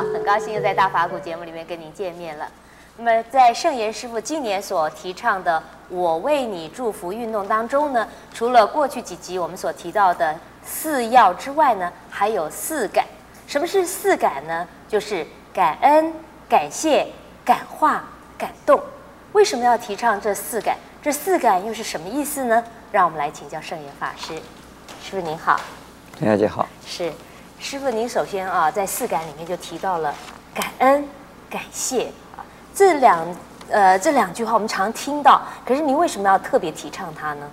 很高兴又在大法鼓节目里面跟您见面了。那么，在圣严师傅今年所提倡的“我为你祝福”运动当中呢，除了过去几集我们所提到的四要之外呢，还有四感。什么是四感呢？就是感恩、感谢、感化、感动。为什么要提倡这四感？这四感又是什么意思呢？让我们来请教圣严法师。师傅您好，陈小姐好。是，师傅您首先啊，在四感里面就提到了感恩、感谢啊。这两呃这两句话我们常听到，可是您为什么要特别提倡它呢？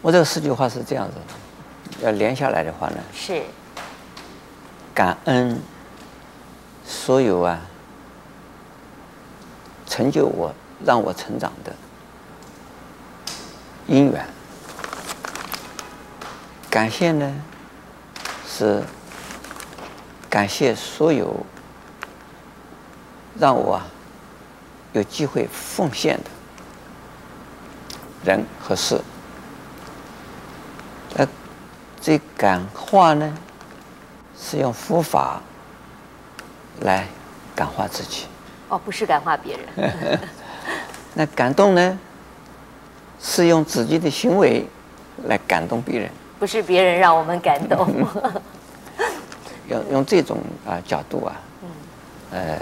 我这个四句话是这样子，要连下来的话呢，是感恩所有啊成就我、让我成长的因缘，感谢呢是感谢所有。让我啊有机会奉献的人和事，那，这感化呢是用佛法来感化自己。哦，不是感化别人。那感动呢是用自己的行为来感动别人。不是别人让我们感动。用用这种啊角度啊，呃。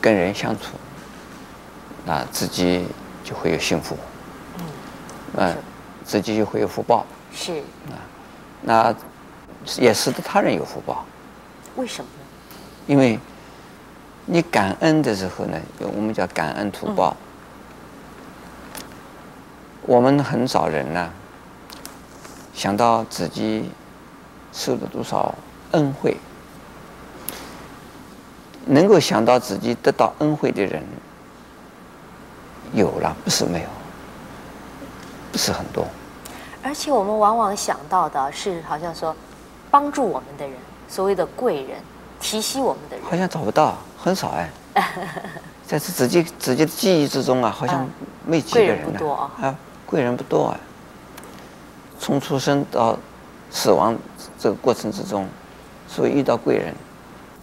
跟人相处，那自己就会有幸福，嗯，自己就会有福报，是啊，那也使得他人有福报。为什么呢？因为你感恩的时候呢，我们叫感恩图报。我们很少人呢，想到自己受了多少恩惠。能够想到自己得到恩惠的人有了，不是没有，不是很多。而且我们往往想到的是，好像说帮助我们的人，所谓的贵人，提携我们的人，好像找不到，很少哎。在这自己自己的记忆之中啊，好像没几个人呢。贵人不多啊，啊，贵人不多啊。从出生到死亡这个过程之中，所以遇到贵人，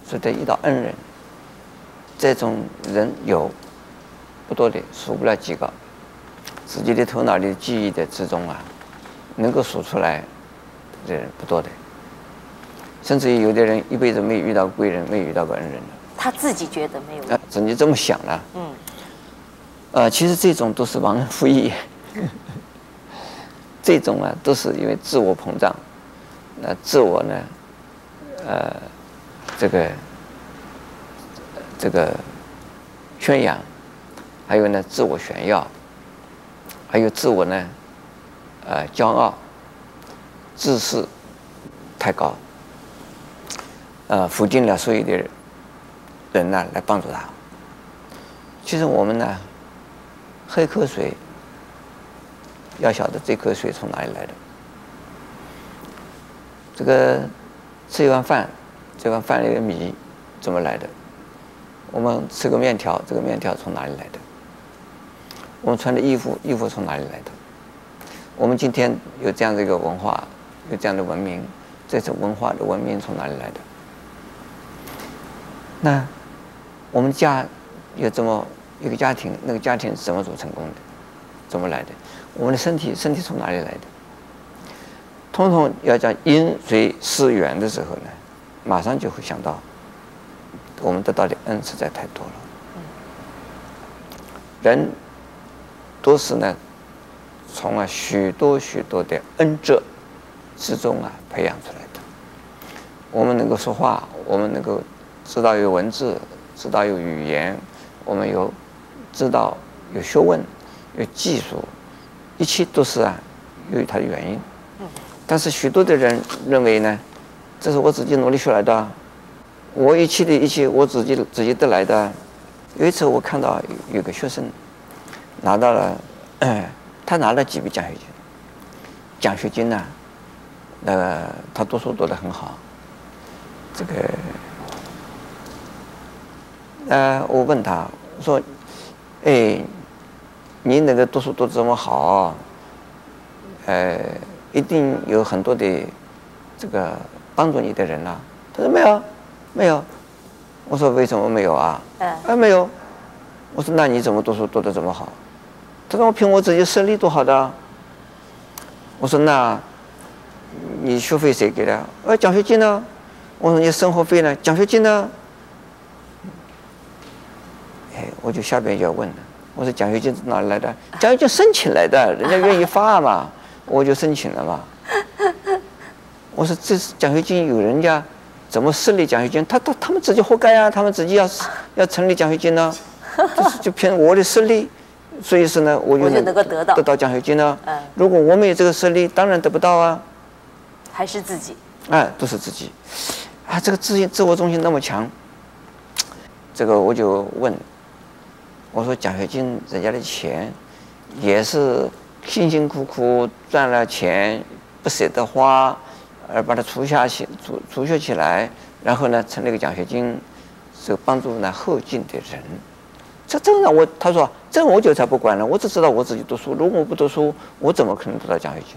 所以得遇到恩人。这种人有不多的，数不了几个。自己的头脑里记忆的之中啊，能够数出来的人不多的。甚至于有的人一辈子没遇到贵人，没遇到过恩人。他自己觉得没有。啊，自己这么想了。嗯。呃，其实这种都是忘恩负义。这种啊，都是因为自我膨胀。那自我呢？呃，这个。这个宣扬，还有呢，自我炫耀，还有自我呢，呃，骄傲，自视太高，呃，否定了所有的人呢，来帮助他。其实我们呢，喝一口水，要晓得这口水从哪里来的。这个吃一碗饭，这碗饭里的米怎么来的？我们吃个面条，这个面条从哪里来的？我们穿的衣服，衣服从哪里来的？我们今天有这样的一个文化，有这样的文明，这是文化的文明从哪里来的？那我们家有这么一个家庭，那个家庭是怎么组成功的？怎么来的？我们的身体，身体从哪里来的？统统要讲因随思缘的时候呢，马上就会想到。我们得到的恩实在太多了。人都是呢，从啊许多许多的恩泽之中啊培养出来的。我们能够说话，我们能够知道有文字，知道有语言，我们有知道有学问，有技术，一切都是啊由于它的原因。但是许多的人认为呢，这是我自己努力学来的。我一切的一切，我自己自己得来的。有一次，我看到有有个学生拿到了，他拿了几笔奖学金。奖学金呢，那个他读书读得很好。这个，呃，我问他我说：“哎，你那个读书读这么好，呃，一定有很多的这个帮助你的人呐、啊。”他说没有，没有。我说为什么没有啊？嗯，啊没有。我说那你怎么读书读得这么好？他说我凭我自己实力读好的。我说那，你学费谁给的？呃，奖学金呢？我说你生活费呢？奖学金呢？哎，我就下边就要问了。我说奖学金是哪里来的？奖学金申请来的，人家愿意发嘛，我就申请了嘛。我说这是奖学金有人家怎么设立奖学金？他他他们自己活该啊，他们自己要要成立奖学金呢，就是就凭我的实力，所以说呢，我就能够得到得到奖学金呢。如果我没有这个实力，当然得不到啊。还是自己？哎，都是自己。啊，这个自信自我中心那么强，这个我就问。我说奖学金人家的钱，也是辛辛苦苦赚了钱，不舍得花，而把它储下去，储储蓄起来，然后呢，成立个奖学金，是帮助呢后进的人。这真的我他说这我就才不管了，我只知道我自己读书，如果我不读书，我怎么可能得到奖学金？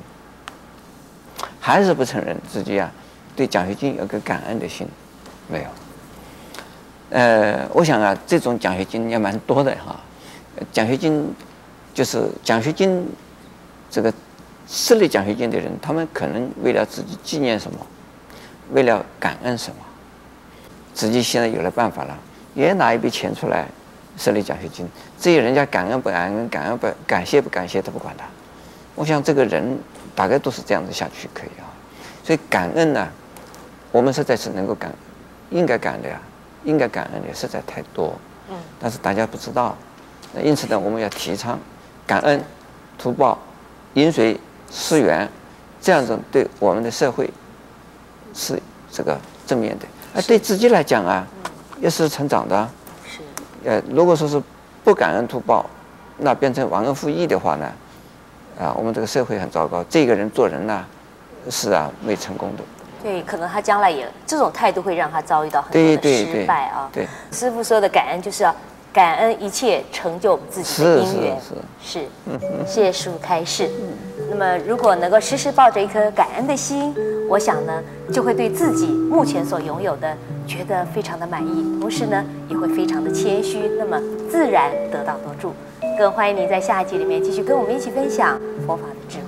还是不承认自己啊，对奖学金有个感恩的心，没有。呃，我想啊，这种奖学金也蛮多的哈。奖学金就是奖学金，这个设立奖学金的人，他们可能为了自己纪念什么，为了感恩什么，自己现在有了办法了，也拿一笔钱出来设立奖学金。至于人家感恩不感恩，感恩不感谢不感谢，他不管他。我想这个人大概都是这样子下去可以啊。所以感恩呢，我们实在是能够感，应该感的呀。应该感恩的实在太多，嗯，但是大家不知道，那因此呢，我们要提倡感恩、图报、饮水思源，这样子对我们的社会是这个正面的，而对自己来讲啊，也是成长的。是，呃，如果说是不感恩图报，那变成忘恩负义的话呢，啊，我们这个社会很糟糕，这个人做人呢，是啊，没成功的。对，可能他将来也这种态度会让他遭遇到很多的失败啊。对，师傅说的感恩就是要感恩一切成就我们自己的因缘。是是是。嗯，谢谢师傅开示。那么，如果能够时时抱着一颗感恩的心，我想呢，就会对自己目前所拥有的觉得非常的满意，同时呢，也会非常的谦虚，那么自然得到多助。更欢迎您在下一集里面继续跟我们一起分享佛法的智慧。